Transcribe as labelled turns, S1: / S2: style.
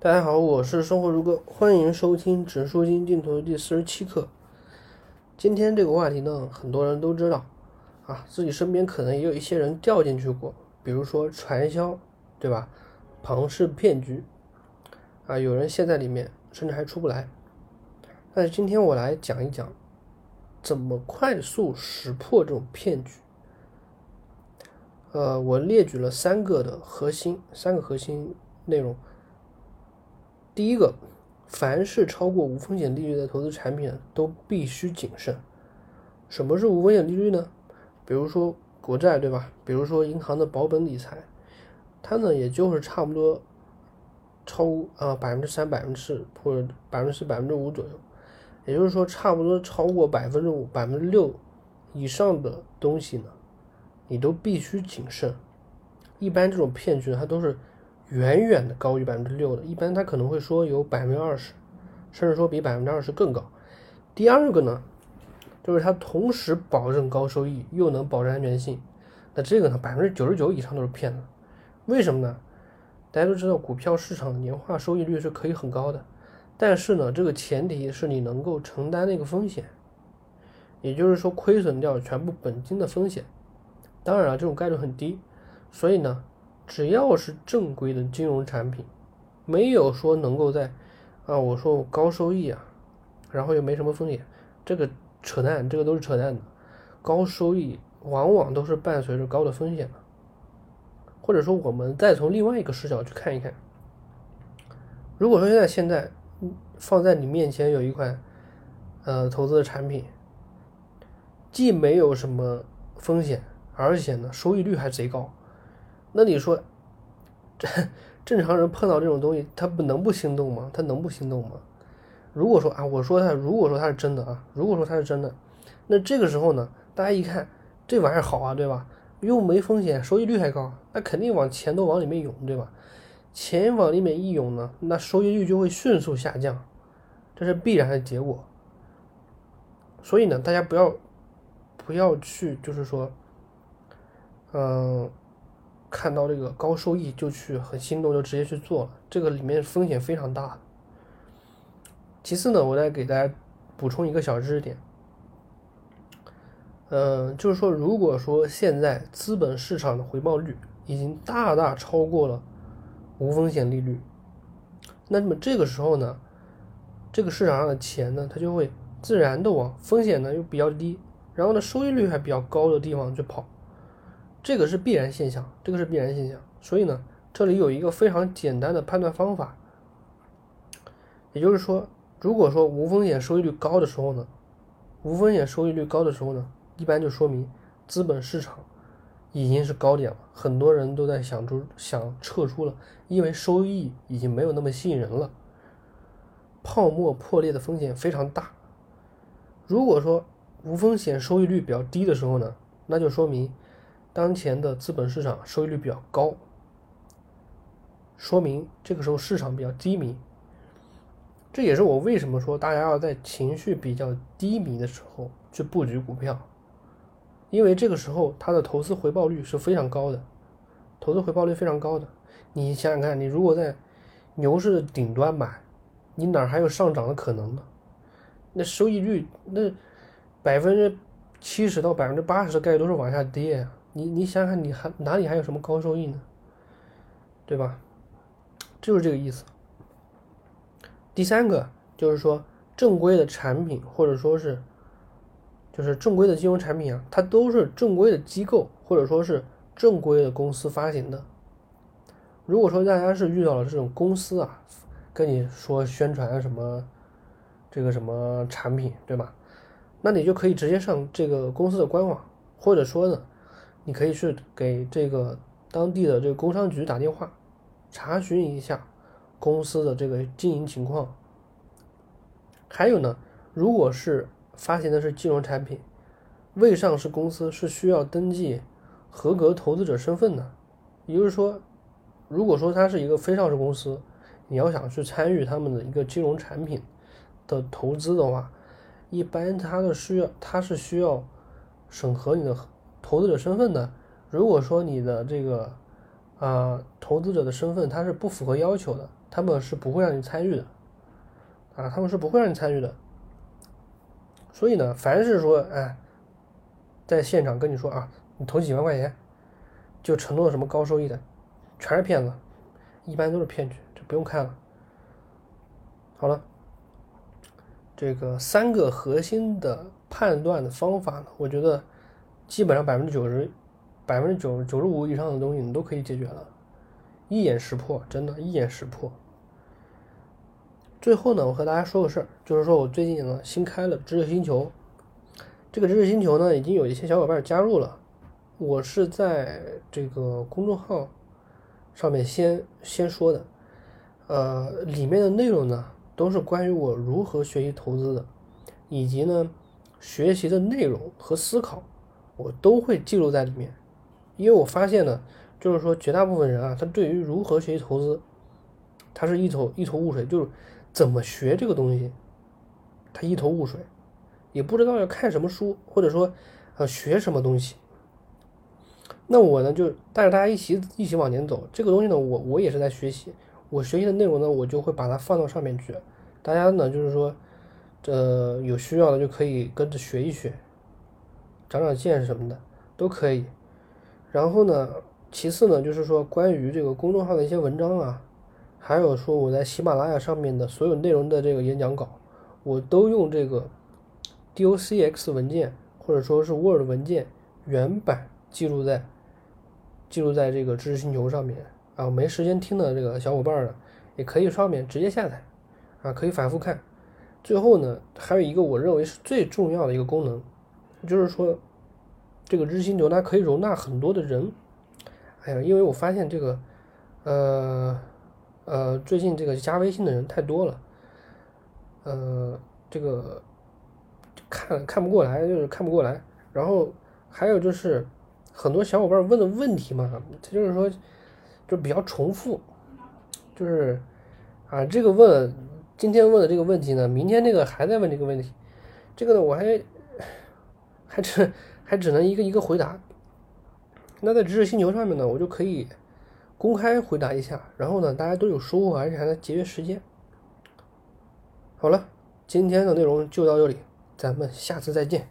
S1: 大家好，我是生活如歌，欢迎收听指数金定投第四十七课。今天这个话题呢，很多人都知道啊，自己身边可能也有一些人掉进去过，比如说传销，对吧？庞氏骗局啊，有人陷在里面，甚至还出不来。但是今天我来讲一讲，怎么快速识破这种骗局。呃，我列举了三个的核心，三个核心内容。第一个，凡是超过无风险利率的投资产品都必须谨慎。什么是无风险利率呢？比如说国债，对吧？比如说银行的保本理财，它呢也就是差不多超啊百分之三、百分之四或者百分之四、百分之五左右。也就是说，差不多超过百分之五、百分之六以上的东西呢，你都必须谨慎。一般这种骗局它都是。远远的高于百分之六的，一般他可能会说有百分之二十，甚至说比百分之二十更高。第二个呢，就是它同时保证高收益，又能保证安全性，那这个呢，百分之九十九以上都是骗子。为什么呢？大家都知道，股票市场年化收益率是可以很高的，但是呢，这个前提是你能够承担那个风险，也就是说亏损掉全部本金的风险。当然了，这种概率很低，所以呢。只要是正规的金融产品，没有说能够在啊，我说我高收益啊，然后又没什么风险，这个扯淡，这个都是扯淡的。高收益往往都是伴随着高的风险的。或者说，我们再从另外一个视角去看一看，如果说现在现在放在你面前有一款呃投资的产品，既没有什么风险，而且呢收益率还贼高。那你说，正正常人碰到这种东西，他不能不心动吗？他能不心动吗？如果说啊，我说他，如果说他是真的啊，如果说他是真的，那这个时候呢，大家一看这玩意儿好啊，对吧？又没风险，收益率还高，那肯定往钱都往里面涌，对吧？钱往里面一涌呢，那收益率就会迅速下降，这是必然的结果。所以呢，大家不要不要去，就是说，嗯。看到这个高收益就去很心动，就直接去做了，这个里面风险非常大。其次呢，我再给大家补充一个小知识点，嗯，就是说，如果说现在资本市场的回报率已经大大超过了无风险利率，那么这个时候呢，这个市场上的钱呢，它就会自然的往风险呢又比较低，然后呢收益率还比较高的地方去跑。这个是必然现象，这个是必然现象。所以呢，这里有一个非常简单的判断方法，也就是说，如果说无风险收益率高的时候呢，无风险收益率高的时候呢，一般就说明资本市场已经是高点了，很多人都在想出想撤出了，因为收益已经没有那么吸引人了，泡沫破裂的风险非常大。如果说无风险收益率比较低的时候呢，那就说明。当前的资本市场收益率比较高，说明这个时候市场比较低迷。这也是我为什么说大家要在情绪比较低迷的时候去布局股票，因为这个时候它的投资回报率是非常高的，投资回报率非常高的。你想想看，你如果在牛市的顶端买，你哪还有上涨的可能呢？那收益率那百分之七十到百分之八十的概率都是往下跌啊。你你想想，你还哪里还有什么高收益呢？对吧？就是这个意思。第三个就是说，正规的产品或者说是，就是正规的金融产品啊，它都是正规的机构或者说是正规的公司发行的。如果说大家是遇到了这种公司啊，跟你说宣传什么这个什么产品，对吧？那你就可以直接上这个公司的官网，或者说呢。你可以去给这个当地的这个工商局打电话，查询一下公司的这个经营情况。还有呢，如果是发行的是金融产品，未上市公司是需要登记合格投资者身份的。也就是说，如果说它是一个非上市公司，你要想去参与他们的一个金融产品的投资的话，一般它的需要它是需要审核你的。投资者身份呢？如果说你的这个啊，投资者的身份他是不符合要求的，他们是不会让你参与的，啊，他们是不会让你参与的。所以呢，凡是说，哎，在现场跟你说啊，你投几万块钱，就承诺什么高收益的，全是骗子，一般都是骗局，就不用看了。好了，这个三个核心的判断的方法呢，我觉得基本上百分之九十。百分之九九十五以上的东西你都可以解决了，一眼识破，真的，一眼识破。最后呢，我和大家说个事儿，就是说我最近呢新开了知识星球，这个知识星球呢已经有一些小伙伴加入了，我是在这个公众号上面先先说的，呃，里面的内容呢都是关于我如何学习投资的，以及呢学习的内容和思考，我都会记录在里面。因为我发现呢，就是说绝大部分人啊，他对于如何学习投资，他是一头一头雾水，就是怎么学这个东西，他一头雾水，也不知道要看什么书，或者说呃学什么东西。那我呢，就带着大家一起一起往前走。这个东西呢，我我也是在学习，我学习的内容呢，我就会把它放到上面去。大家呢，就是说，这有需要的就可以跟着学一学，长长见识什么的都可以。然后呢，其次呢，就是说关于这个公众号的一些文章啊，还有说我在喜马拉雅上面的所有内容的这个演讲稿，我都用这个 docx 文件或者说是 Word 文件原版记录在记录在这个知识星球上面啊。没时间听的这个小伙伴呢，也可以上面直接下载啊，可以反复看。最后呢，还有一个我认为是最重要的一个功能，就是说。这个日星球它可以容纳很多的人，哎呀，因为我发现这个，呃，呃，最近这个加微信的人太多了，呃，这个看看不过来，就是看不过来。然后还有就是很多小伙伴问的问题嘛，他就是说就比较重复，就是啊，这个问今天问的这个问题呢，明天那个还在问这个问题，这个呢我还还只。还只能一个一个回答。那在知识星球上面呢，我就可以公开回答一下，然后呢，大家都有收获，而且还能节约时间。好了，今天的内容就到这里，咱们下次再见。